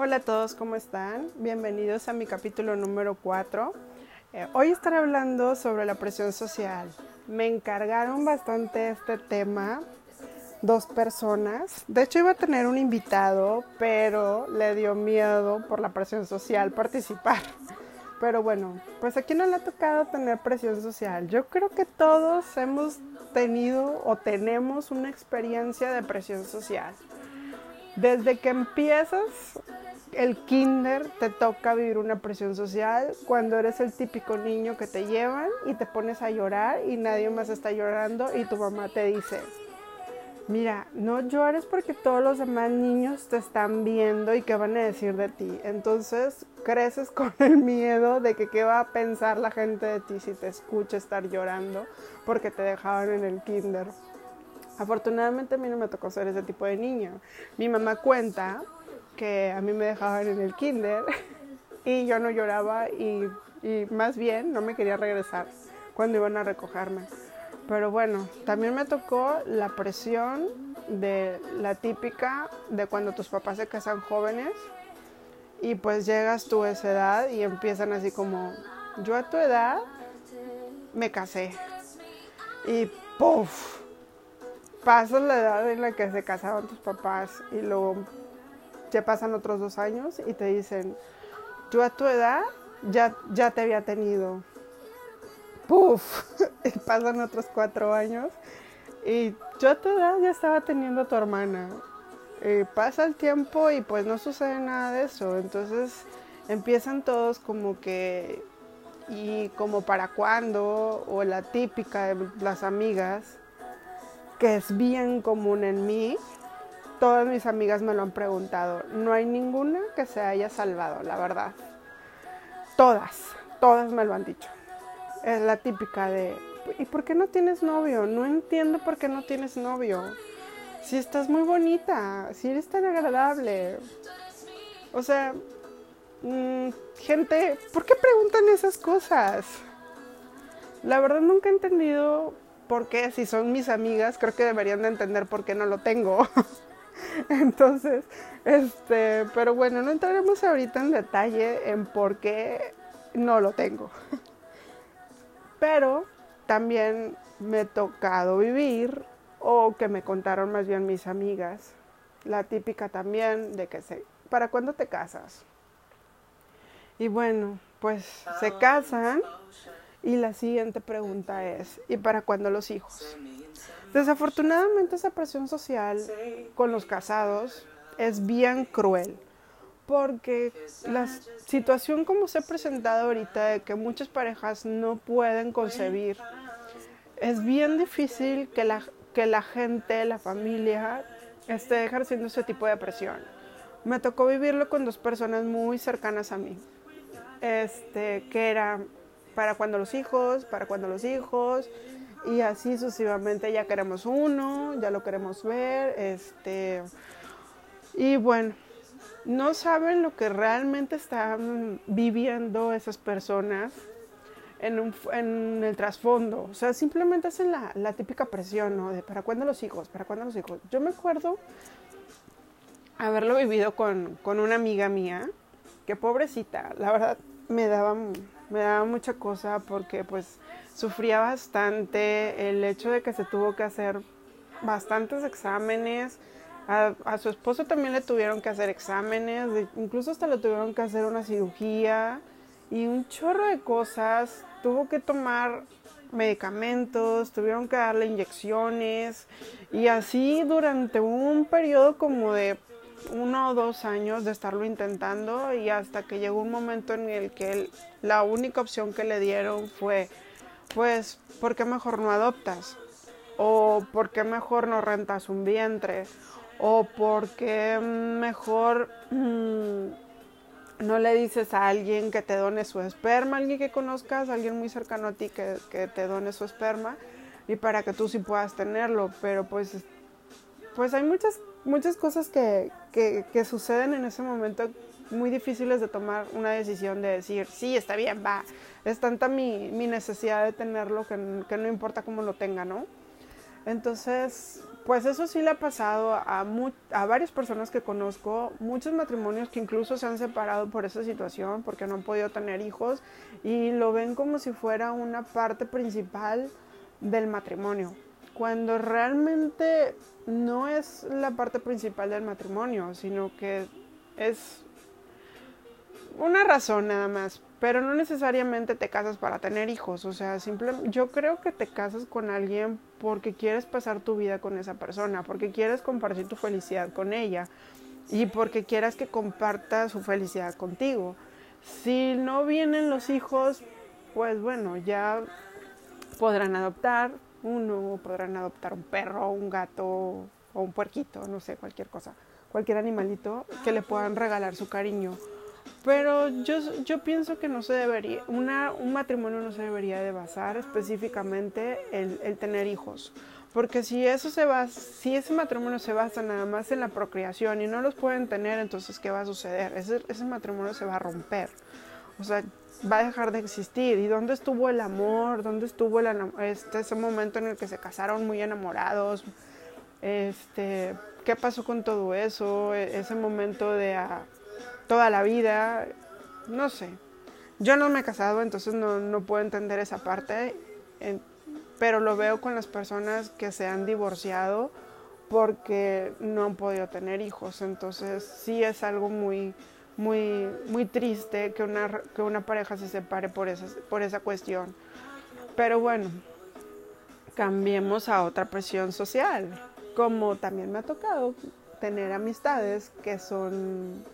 Hola a todos, ¿cómo están? Bienvenidos a mi capítulo número 4. Eh, hoy estaré hablando sobre la presión social. Me encargaron bastante este tema dos personas. De hecho iba a tener un invitado, pero le dio miedo por la presión social participar. Pero bueno, pues aquí no le ha tocado tener presión social. Yo creo que todos hemos tenido o tenemos una experiencia de presión social. Desde que empiezas el kinder te toca vivir una presión social cuando eres el típico niño que te llevan y te pones a llorar y nadie más está llorando y tu mamá te dice, mira, no llores porque todos los demás niños te están viendo y qué van a decir de ti. Entonces creces con el miedo de que qué va a pensar la gente de ti si te escucha estar llorando porque te dejaban en el kinder. Afortunadamente a mí no me tocó ser ese tipo de niña. Mi mamá cuenta que a mí me dejaban en el kinder y yo no lloraba y, y más bien no me quería regresar cuando iban a recogerme. Pero bueno, también me tocó la presión de la típica de cuando tus papás se casan jóvenes y pues llegas tú a esa edad y empiezan así como, yo a tu edad me casé y puff, pasas la edad en la que se casaban tus papás y luego ya pasan otros dos años y te dicen, yo a tu edad ya, ya te había tenido ¡puf! Y pasan otros cuatro años y yo a tu edad ya estaba teniendo a tu hermana. Pasa el tiempo y pues no sucede nada de eso. Entonces empiezan todos como que, y como para cuándo, o la típica de las amigas, que es bien común en mí. Todas mis amigas me lo han preguntado. No hay ninguna que se haya salvado, la verdad. Todas, todas me lo han dicho es la típica de, ¿y por qué no tienes novio? No entiendo por qué no tienes novio. Si estás muy bonita, si eres tan agradable. O sea, mm, gente, ¿por qué preguntan esas cosas? La verdad nunca he entendido por qué, si son mis amigas, creo que deberían de entender por qué no lo tengo. Entonces, este, pero bueno, no entraremos ahorita en detalle en por qué no lo tengo. Pero también me he tocado vivir o que me contaron más bien mis amigas, la típica también de que se, ¿para cuándo te casas? Y bueno, pues se casan y la siguiente pregunta es, ¿y para cuándo los hijos? Desafortunadamente esa presión social con los casados es bien cruel porque la situación como se ha presentado ahorita de que muchas parejas no pueden concebir, es bien difícil que la, que la gente, la familia, esté ejerciendo ese tipo de presión. Me tocó vivirlo con dos personas muy cercanas a mí, este, que era para cuando los hijos, para cuando los hijos, y así sucesivamente ya queremos uno, ya lo queremos ver, este, y bueno, no saben lo que realmente están viviendo esas personas en, el trasfondo. O sea, simplemente hacen la, típica presión, ¿no? De para cuándo los hijos, para cuándo los hijos. Yo me acuerdo haberlo vivido con, una amiga mía, que pobrecita, la verdad me daba, me daba mucha cosa porque pues sufría bastante el hecho de que se tuvo que hacer bastantes exámenes a, su esposo también le tuvieron que hacer exámenes, incluso hasta le tuvieron que hacer una cirugía y un chorro de cosas. Tuvo que tomar medicamentos, tuvieron que darle inyecciones y así durante un periodo como de uno o dos años de estarlo intentando y hasta que llegó un momento en el que la única opción que le dieron fue, pues, ¿por qué mejor no adoptas? ¿O por qué mejor no rentas un vientre? o porque mejor mm, no le dices a alguien que te done su esperma, alguien que conozcas, alguien muy cercano a ti que, te done su esperma y para que tú sí puedas tenerlo, pero pues, pues hay muchas, muchas cosas que, suceden en ese momento muy difíciles de tomar una decisión de decir, sí, está bien, va, es tanta mi, necesidad de tenerlo que, que no importa cómo lo tenga, ¿no? Entonces, pues eso sí le ha pasado a, a varias personas que conozco, muchos matrimonios que incluso se han separado por esa situación, porque no han podido tener hijos y lo ven como si fuera una parte principal del matrimonio, cuando realmente no es la parte principal del matrimonio, sino que es una razón nada más, pero no necesariamente te casas para tener hijos, o sea, simplemente yo creo que te casas con alguien porque quieres pasar tu vida con esa persona, porque quieres compartir tu felicidad con ella y porque quieras que comparta su felicidad contigo. Si no vienen los hijos, pues bueno, ya podrán adoptar uno, podrán adoptar un perro, un gato o un puerquito, no sé, cualquier cosa, cualquier animalito que le puedan regalar su cariño pero yo, yo pienso que no se debería, una, un matrimonio no se debería de basar específicamente el, el tener hijos. Porque si eso se va, si ese matrimonio se basa nada más en la procreación y no los pueden tener, entonces ¿qué va a suceder? Ese, ese matrimonio se va a romper. O sea, va a dejar de existir. ¿Y dónde estuvo el amor? ¿Dónde estuvo el, este, ese momento en el que se casaron muy enamorados? Este, ¿Qué pasó con todo eso? E, ese momento de, ah, toda la vida, no sé. Yo no me he casado, entonces no, puedo entender esa parte, pero lo veo con las personas que se han divorciado porque no han podido tener hijos, entonces sí es algo muy, muy, muy triste que una, que una pareja se separe por esa, por esa cuestión. Pero bueno, cambiemos a otra presión social, como también me ha tocado tener amistades que son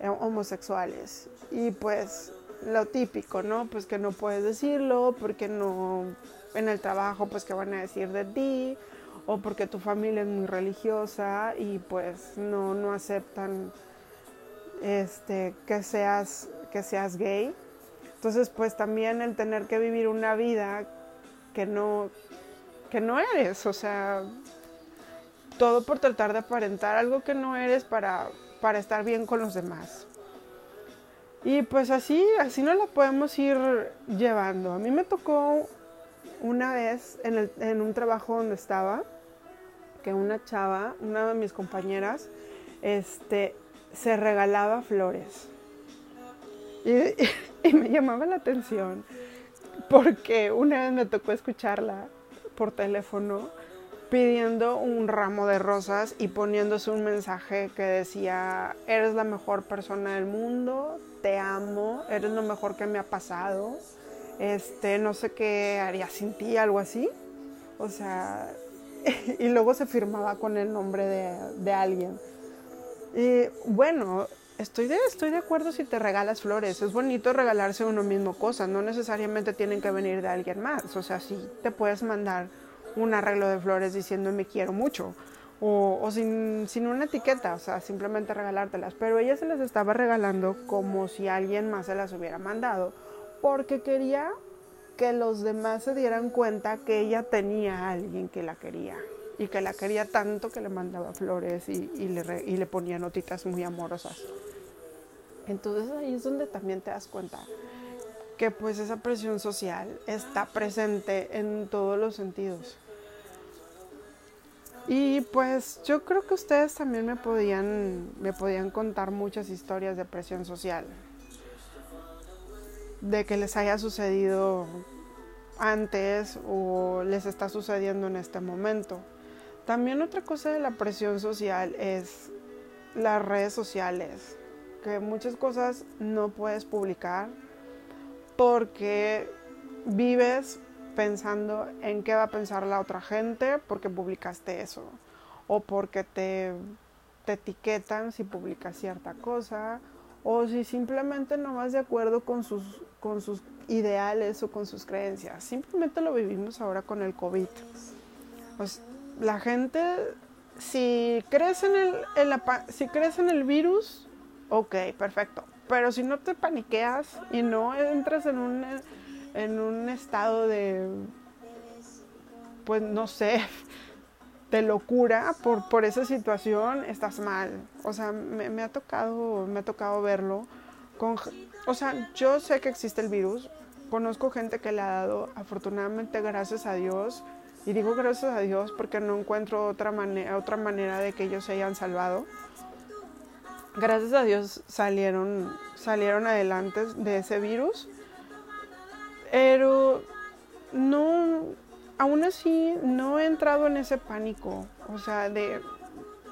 eh, homosexuales. Y pues lo típico, ¿no? Pues que no puedes decirlo, porque no, en el trabajo, pues que van a decir de ti, o porque tu familia es muy religiosa y pues no, no aceptan este, que, seas, que seas gay. Entonces, pues también el tener que vivir una vida que no, que no eres, o sea, todo por tratar de aparentar algo que no eres para para estar bien con los demás. Y pues así, así no la podemos ir llevando. A mí me tocó una vez en, el, en un trabajo donde estaba, que una chava, una de mis compañeras, este, se regalaba flores. Y, me llamaba la atención porque una vez me tocó escucharla por teléfono pidiendo un ramo de rosas y poniéndose un mensaje que decía, eres la mejor persona del mundo, te amo, eres lo mejor que me ha pasado, este, no sé qué haría sin ti, algo así. O sea, y luego se firmaba con el nombre de, de alguien. Bueno, estoy de, estoy de acuerdo si te regalas flores. Es bonito regalarse uno mismo cosas, no necesariamente tienen que venir de alguien más. O sea, sí te puedes mandar un arreglo de flores diciendo me quiero mucho o, sin, sin, una etiqueta, o sea, simplemente regalártelas. Pero ella se las estaba regalando como si alguien más se las hubiera mandado, porque quería que los demás se dieran cuenta que ella tenía a alguien que la quería y que la quería tanto que le mandaba flores y, le, y le ponía notitas muy amorosas. Entonces ahí es donde también te das cuenta que pues esa presión social está presente en todos los sentidos. Y pues yo creo que ustedes también me podían, me podían contar muchas historias de presión social, de que les haya sucedido antes o les está sucediendo en este momento. También otra cosa de la presión social es las redes sociales, que muchas cosas no puedes publicar porque vives pensando en qué va a pensar la otra gente porque publicaste eso o porque te, te etiquetan si publicas cierta cosa o si simplemente no vas de acuerdo con sus, con sus ideales o con sus creencias. Simplemente lo vivimos ahora con el COVID. Pues la gente, si crees en el, si crees en el virus, ok, perfecto. Pero si no te paniqueas y no entras en un, en un estado de, pues no sé, de locura por, por esa situación, estás mal. O sea, me, ha tocado, me ha tocado verlo. Con, o sea, yo sé que existe el virus, conozco gente que le ha dado, afortunadamente, gracias a Dios, Y digo gracias a Dios porque no encuentro otra, manera otra manera de que ellos se hayan salvado. Gracias a Dios salieron, salieron adelante de ese virus. Pero no, aún así no he entrado en ese pánico. O sea, de,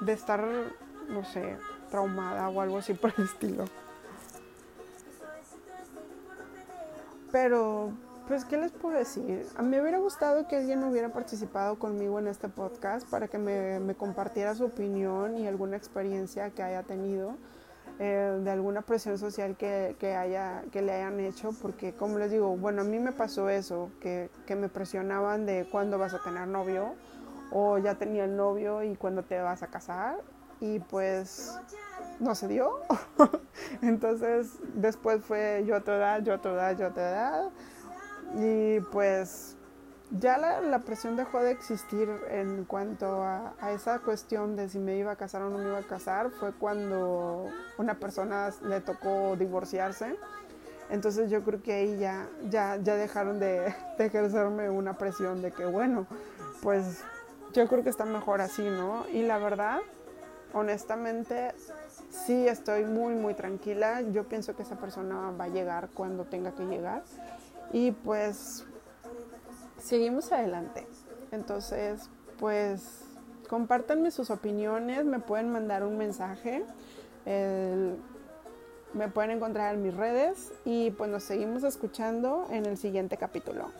de estar, no sé, traumada o algo así por el estilo. Pero pues, ¿qué les puedo decir? A mí me hubiera gustado que alguien hubiera participado conmigo en este podcast para que me, compartiera su opinión y alguna experiencia que haya tenido. Eh, de alguna presión social que, haya, que le hayan hecho, porque como les digo, bueno, a mí me pasó eso, que, que me presionaban de cuándo vas a tener novio, o ya tenía el novio y cuándo te vas a casar, y pues no se dio. Entonces después fue yo a edad, yo a edad, yo a edad, y pues ya la, presión dejó de existir en cuanto a, esa cuestión de si me iba a casar o no me iba a casar. Fue cuando una persona le tocó divorciarse. Entonces yo creo que ahí ya, ya, ya dejaron de, de ejercerme una presión de que bueno, pues yo creo que está mejor así, ¿no? Y la verdad, honestamente, sí estoy muy, muy tranquila. Yo pienso que esa persona va a llegar cuando tenga que llegar. Y pues seguimos adelante. Entonces, pues compártanme sus opiniones, me pueden mandar un mensaje, me pueden encontrar en mis redes y pues nos seguimos escuchando en el siguiente capítulo.